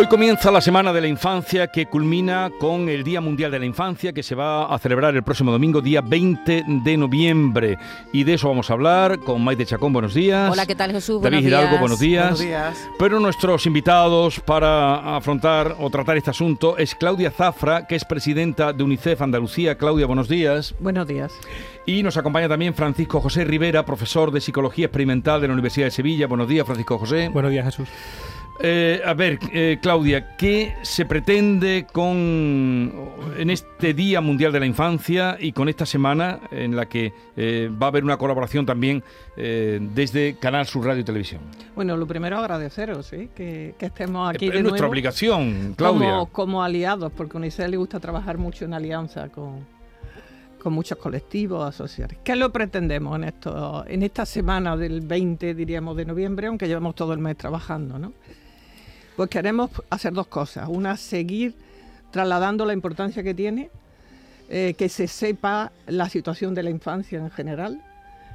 Hoy comienza la Semana de la Infancia que culmina con el Día Mundial de la Infancia que se va a celebrar el próximo domingo, día 20 de noviembre. Y de eso vamos a hablar con Maite Chacón, buenos días. Hola, ¿qué tal Jesús? David buenos Hidalgo, días. buenos días. Buenos días. Pero nuestros invitados para afrontar o tratar este asunto es Claudia Zafra, que es presidenta de UNICEF Andalucía. Claudia, buenos días. Buenos días. Y nos acompaña también Francisco José Rivera, profesor de Psicología Experimental de la Universidad de Sevilla. Buenos días, Francisco José. Buenos días, Jesús. Eh, a ver, eh, Claudia, ¿qué se pretende con en este Día Mundial de la Infancia y con esta semana en la que eh, va a haber una colaboración también eh, desde Canal Sur Radio y Televisión? Bueno, lo primero agradeceros ¿sí? que, que estemos aquí es de nuestra nuevo obligación, Claudia. como, como aliados, porque a UNICEF le gusta trabajar mucho en alianza con, con muchos colectivos, asociados. ¿Qué lo pretendemos en, esto, en esta semana del 20, diríamos, de noviembre, aunque llevamos todo el mes trabajando, ¿no? Pues queremos hacer dos cosas. Una, seguir trasladando la importancia que tiene eh, que se sepa la situación de la infancia en general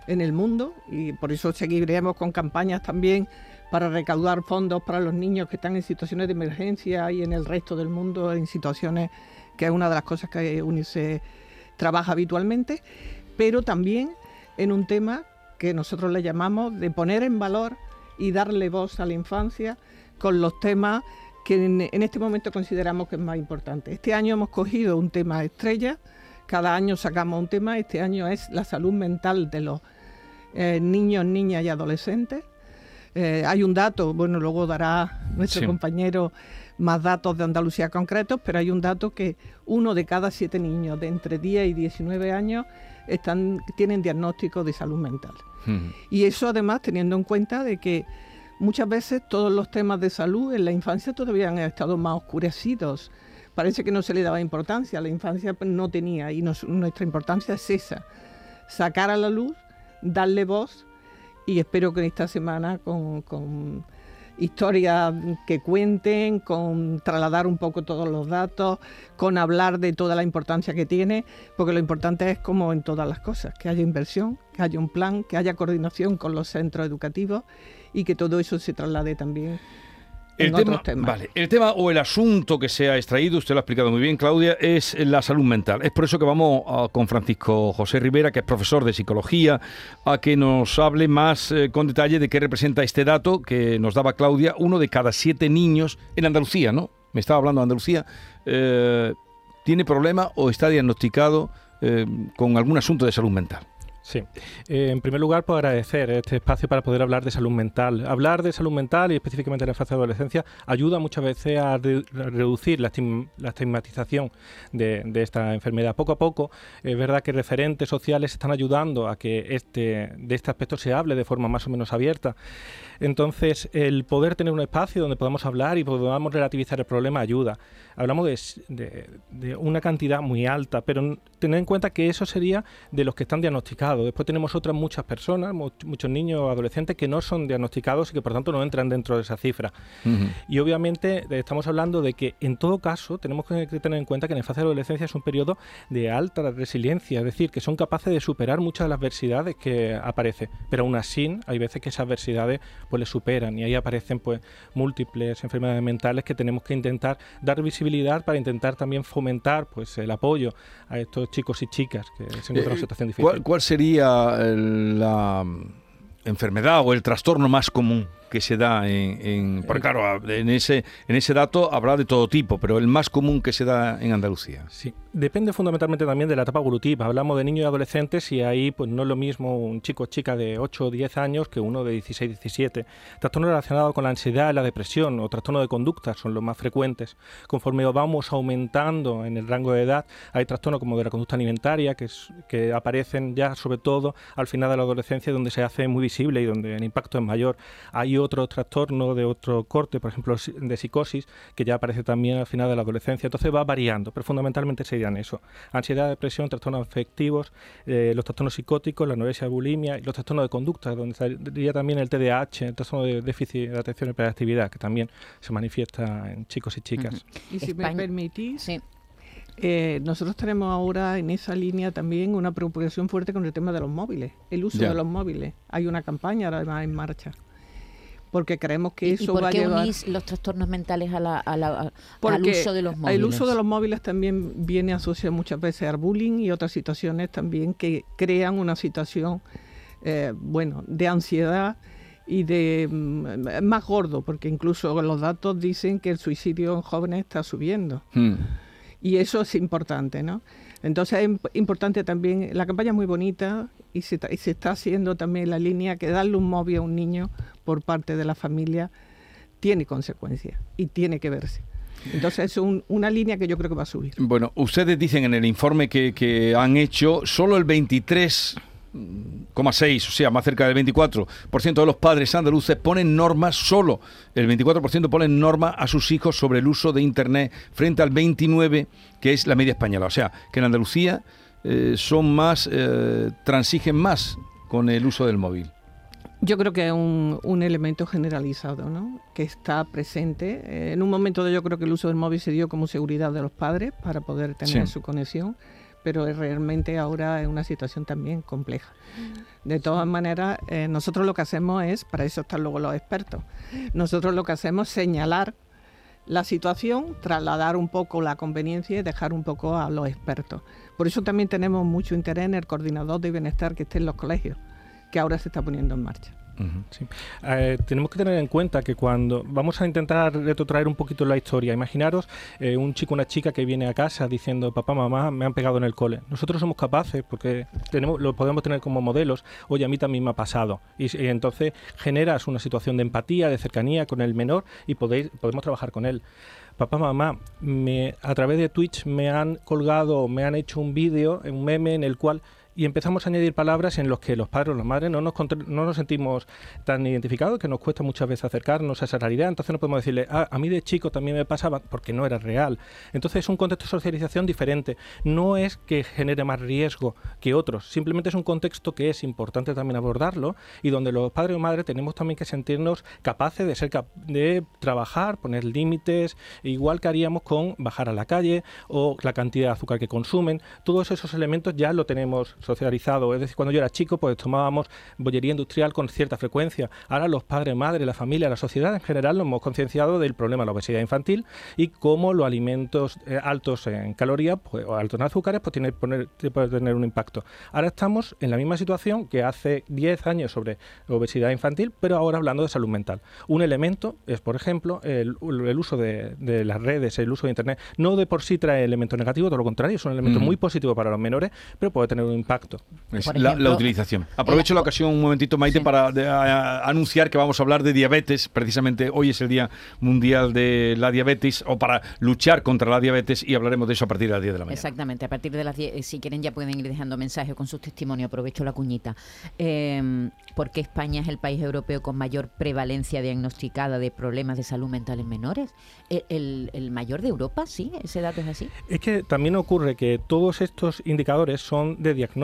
en el mundo y por eso seguiremos con campañas también para recaudar fondos para los niños que están en situaciones de emergencia y en el resto del mundo en situaciones que es una de las cosas que UNICEF trabaja habitualmente, pero también en un tema que nosotros le llamamos de poner en valor y darle voz a la infancia con los temas que en, en, este momento consideramos que es más importante. Este año hemos cogido un tema estrella, cada año sacamos un tema, este año es la salud mental de los eh, niños, niñas y adolescentes. Eh, hay un dato, bueno, luego dará nuestro Sí. compañero más datos de Andalucía concretos, pero hay un dato que uno de cada siete niños de entre 10 y 19 años están, tienen diagnóstico de salud mental. Y eso además teniendo en cuenta de que muchas veces todos los temas de salud en la infancia todavía han estado más oscurecidos. Parece que no se le daba importancia, la infancia no tenía y nos- nuestra importancia es esa, sacar a la luz, darle voz y espero que esta semana con, con historias que cuenten, con trasladar un poco todos los datos, con hablar de toda la importancia que tiene, porque lo importante es como en todas las cosas, que haya inversión, que haya un plan, que haya coordinación con los centros educativos y que todo eso se traslade también El en tema, otros temas. vale, el tema o el asunto que se ha extraído, usted lo ha explicado muy bien, Claudia, es la salud mental. Es por eso que vamos a- con Francisco José Rivera, que es profesor de psicología, a que nos hable más eh, con detalle de qué representa este dato que nos daba Claudia, uno de cada siete niños en Andalucía, ¿no? Me estaba hablando de Andalucía, eh, tiene problema o está diagnosticado eh, con algún asunto de salud mental. Sí. Eh, en primer lugar, pues agradecer este espacio para poder hablar de salud mental. Hablar de salud mental y específicamente de la fase de adolescencia ayuda muchas veces a, re- a reducir la, la estigmatización de, de esta enfermedad. Poco a poco, es verdad que referentes sociales están ayudando a que este, de este aspecto se hable de forma más o menos abierta. Entonces, el poder tener un espacio donde podamos hablar y podamos relativizar el problema ayuda. Hablamos de, una cantidad muy alta, pero tener en cuenta que eso sería de los que están diagnosticados. Después tenemos otras muchas personas, mu- muchos niños o adolescentes que no son diagnosticados y que por tanto no entran dentro de esa cifra. Y obviamente eh, estamos hablando de que en todo caso tenemos que tener en cuenta que en la fase de adolescencia es un periodo de alta resiliencia, es decir, que son capaces de superar muchas de las adversidades que aparecen, pero aún así hay veces que esas adversidades pues les superan y ahí aparecen pues múltiples enfermedades mentales que tenemos que intentar dar visibilidad para intentar también fomentar pues el apoyo a estos chicos y chicas que se encuentran en una Eh, situación difícil. ¿Cuál, cuál sería la mm, enfermedad o el trastorno más común que se da en, en- porque claro, en ese, en ese dato habrá de todo tipo, pero el más común que se da en Andalucía. Sí, depende fundamentalmente también de la etapa evolutiva. Hablamos de niños y adolescentes y ahí pues no es lo mismo un chico o chica de 8 o 10 años que uno de 16 17. Trastornos relacionados con la ansiedad, la depresión o trastorno de conducta son los más frecuentes. Conforme vamos aumentando en el rango de edad, hay trastornos como de la conducta alimentaria que, es- que aparecen ya sobre todo al final de la adolescencia donde se hace muy visible y donde el impacto es mayor. Hay otros trastornos de otro corte, por ejemplo, de psicosis, que ya aparece también al final de la adolescencia. Entonces va variando, pero fundamentalmente serían eso. Ansiedad, depresión, trastornos afectivos, eh, los trastornos psicóticos, la anorexia, bulimia y los trastornos de conducta, donde estaría también el TDAH, el trastorno de déficit de atención y hiperactividad, que también se manifiesta en chicos y chicas. Y si me permitís, eh, nosotros tenemos ahora en esa línea también una preocupación fuerte con el tema de los móviles, el uso de los móviles. Hay una campaña además en marcha porque creemos que eso va a llevar... unís los trastornos mentales a la, al uso de los móviles? El uso de los móviles también viene asociado muchas veces al bullying y otras situaciones también que crean una situación, eh, bueno, de ansiedad y de mm, más gordo, porque incluso los datos dicen que el suicidio en jóvenes está subiendo. Hmm. Y eso es importante, ¿no? Entonces es importante también, la campaña es muy bonita y se, se está haciendo también la línea que darle un móvil a un niño por parte de la familia tiene consecuencias y tiene que verse. Entonces es una línea que yo creo que va a subir. Bueno, ustedes dicen en el informe que, que han hecho, solo el 23 6, o sea, más cerca del 24% de los padres andaluces ponen normas, solo el 24% ponen normas a sus hijos sobre el uso de Internet frente al 29% que es la media española. O sea, que en Andalucía eh, son más, eh, transigen más con el uso del móvil. Yo creo que es un, elemento generalizado, ¿no? que está presente. Eh, en un momento de yo creo que el uso del móvil se dio como seguridad de los padres para poder tener su conexión pero realmente ahora es una situación también compleja. De todas maneras, eh, nosotros lo que hacemos es, para eso están luego los expertos, nosotros lo que hacemos es señalar la situación, trasladar un poco la conveniencia y dejar un poco a los expertos. Por eso también tenemos mucho interés en el coordinador de bienestar que esté en los colegios, que ahora se está poniendo en marcha. Eh, tenemos que tener en cuenta que cuando vamos a intentar retrotraer un poquito la historia, imaginaros eh, un chico, una chica que viene a casa diciendo papá, mamá, me han pegado en el cole. Nosotros somos capaces, porque tenemos, lo podemos tener como modelos, oye, a mí también me ha pasado. Y, entonces generas una situación de empatía, de cercanía con el menor y podéis, podemos trabajar con él papá, mamá, me, a través de Twitch me han colgado, me han hecho un vídeo, un meme en el cual y empezamos a añadir palabras en los que los padres o las madres no nos, no nos sentimos tan identificados, que nos cuesta muchas veces acercarnos a esa realidad, entonces no podemos decirle, ah, a mí de chico también me pasaba, porque no era real. Entonces es un contexto de socialización diferente, no es que genere más riesgo que otros, simplemente es un contexto que es importante también abordarlo y donde los padres o madres tenemos también que sentirnos capaces de ser de trabajar, poner límites, igual que haríamos con bajar a la calle o la cantidad de azúcar que consumen, todos esos elementos ya lo tenemos socializado. Es decir, cuando yo era chico, pues tomábamos bollería industrial con cierta frecuencia. Ahora los padres, madres, la familia, la sociedad en general nos hemos concienciado del problema de la obesidad infantil y cómo los alimentos eh, altos en calorías pues, o altos en azúcares pues tiene, poner, puede tener un impacto. Ahora estamos en la misma situación que hace 10 años sobre obesidad infantil, pero ahora hablando de salud mental. Un elemento es, por ejemplo, el, uso de, las redes, el uso de Internet. No de por sí trae elementos negativos, todo lo contrario, es un elemento muy positivo para los menores, pero puede tener un impacto la, utilización. Aprovecho la ocasión un momentito, Maite, para anunciar que vamos a hablar de diabetes. Precisamente hoy es el Día Mundial de la Diabetes o para luchar contra la diabetes y hablaremos de eso a partir de las 10 de la mañana. Exactamente, a partir de las 10, eh, si quieren ya pueden ir dejando mensajes con sus testimonios. Aprovecho la cuñita. Eh, ¿Por qué España es el país europeo con mayor prevalencia diagnosticada de problemas de salud mental en menores? ¿El, el mayor de Europa? ¿Sí? ¿Ese dato es así? Es que también ocurre que todos estos indicadores son de diagnóstico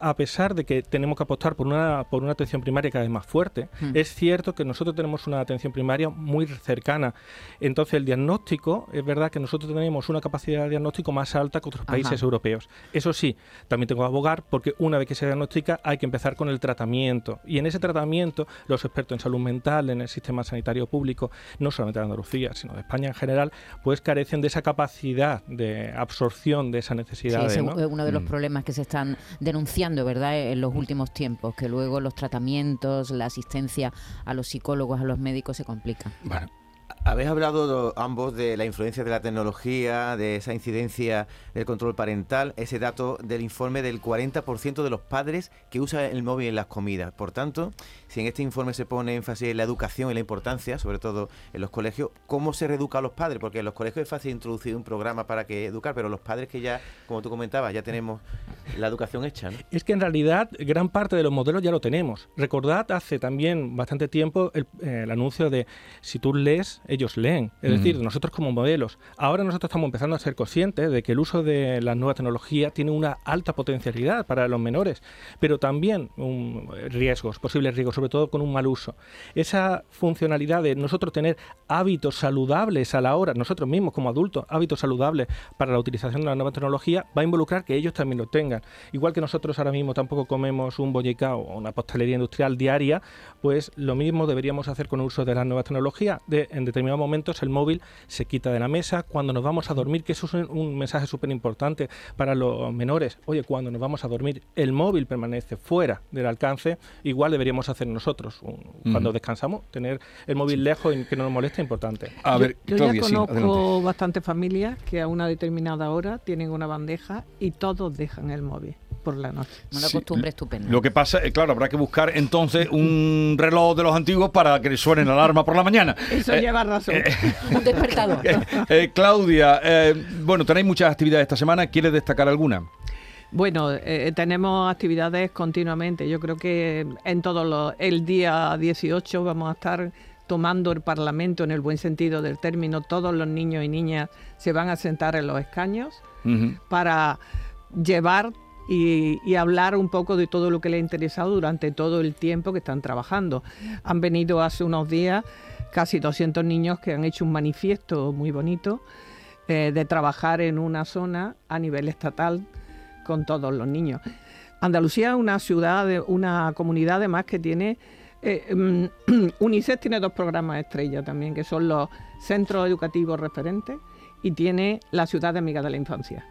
a pesar de que tenemos que apostar por una, por una atención primaria cada vez más fuerte, hmm. es cierto que nosotros tenemos una atención primaria muy cercana. Entonces, el diagnóstico, es verdad que nosotros tenemos una capacidad de diagnóstico más alta que otros países europeos. Eso sí, también tengo que abogar porque una vez que se diagnostica hay que empezar con el tratamiento. Y en ese tratamiento, los expertos en salud mental, en el sistema sanitario público, no solamente de Andalucía, sino de España en general, pues carecen de esa capacidad de absorción de esa necesidad. Sí, es uno de los mm. problemas que se están denunciando, ¿verdad?, en los últimos tiempos, que luego los tratamientos, la asistencia a los psicólogos, a los médicos se complican. Bueno, Habéis hablado ambos de la influencia de la tecnología, de esa incidencia del control parental, ese dato del informe del 40% de los padres que usan el móvil en las comidas. Por tanto, si en este informe se pone énfasis en la educación y la importancia, sobre todo en los colegios, ¿cómo se reeduca a los padres? Porque en los colegios es fácil introducir un programa para que educar, pero los padres que ya, como tú comentabas, ya tenemos la educación hecha. Es que en realidad gran parte de los modelos ya lo tenemos. Recordad hace también bastante tiempo el, eh, anuncio de si tú lees, ellos leen. Es decir, nosotros como modelos. Ahora nosotros estamos empezando a ser conscientes de que el uso de la nueva tecnología tiene una alta potencialidad para los menores, pero también un, riesgos, posibles riesgos sobre todo con un mal uso. Esa funcionalidad de nosotros tener hábitos saludables a la hora, nosotros mismos como adultos, hábitos saludables para la utilización de la nueva tecnología, va a involucrar que ellos también lo tengan. Igual que nosotros ahora mismo tampoco comemos un bollicao o una pastelería industrial diaria, pues lo mismo deberíamos hacer con el uso de las nuevas tecnologías. De, en determinados momentos el móvil se quita de la mesa, cuando nos vamos a dormir, que eso es un mensaje súper importante para los menores. Oye, cuando nos vamos a dormir, el móvil permanece fuera del alcance, igual deberíamos hacer nosotros. Cuando descansamos, tener el móvil lejos y que no nos moleste importante. A ver, yo, ya conozco bastantes familias que a una determinada hora tienen una bandeja y todos dejan el móvil por la noche. Una costumbre estupenda. Lo que pasa, es, claro, habrá que buscar entonces un reloj de los antiguos para que le suene la alarma por la mañana. Eso eh, lleva razón. Eh, un despertador. Eh, Claudia, bueno, tenéis muchas actividades esta semana. ¿Quieres destacar alguna? Bueno, eh, tenemos actividades continuamente. Yo creo que en todos los. El día 18 vamos a estar tomando el Parlamento en el buen sentido del término. Todos los niños y niñas se van a sentar en los escaños para llevar y, hablar un poco de todo lo que les ha interesado durante todo el tiempo que están trabajando. Han venido hace unos días casi 200 niños que han hecho un manifiesto muy bonito eh, de trabajar en una zona a nivel estatal con todos los niños. Andalucía es una ciudad, una comunidad además que tiene... Eh, mm, UNICEF tiene dos programas estrella también, que son los centros educativos referentes y tiene la ciudad de amigas de la infancia.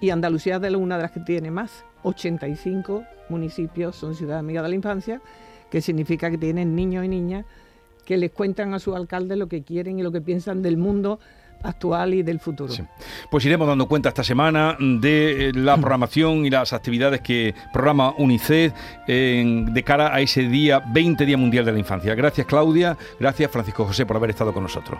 Y Andalucía es una de las que tiene más. 85 municipios son ciudades amigas de la infancia, que significa que tienen niños y niñas que les cuentan a su alcalde lo que quieren y lo que piensan del mundo actual y del futuro. Pues iremos dando cuenta esta semana de eh, la programación y las actividades que programa UNICEF de cara a ese día 20 Día Mundial de la Infancia. Gracias Claudia, gracias Francisco José por haber estado con nosotros.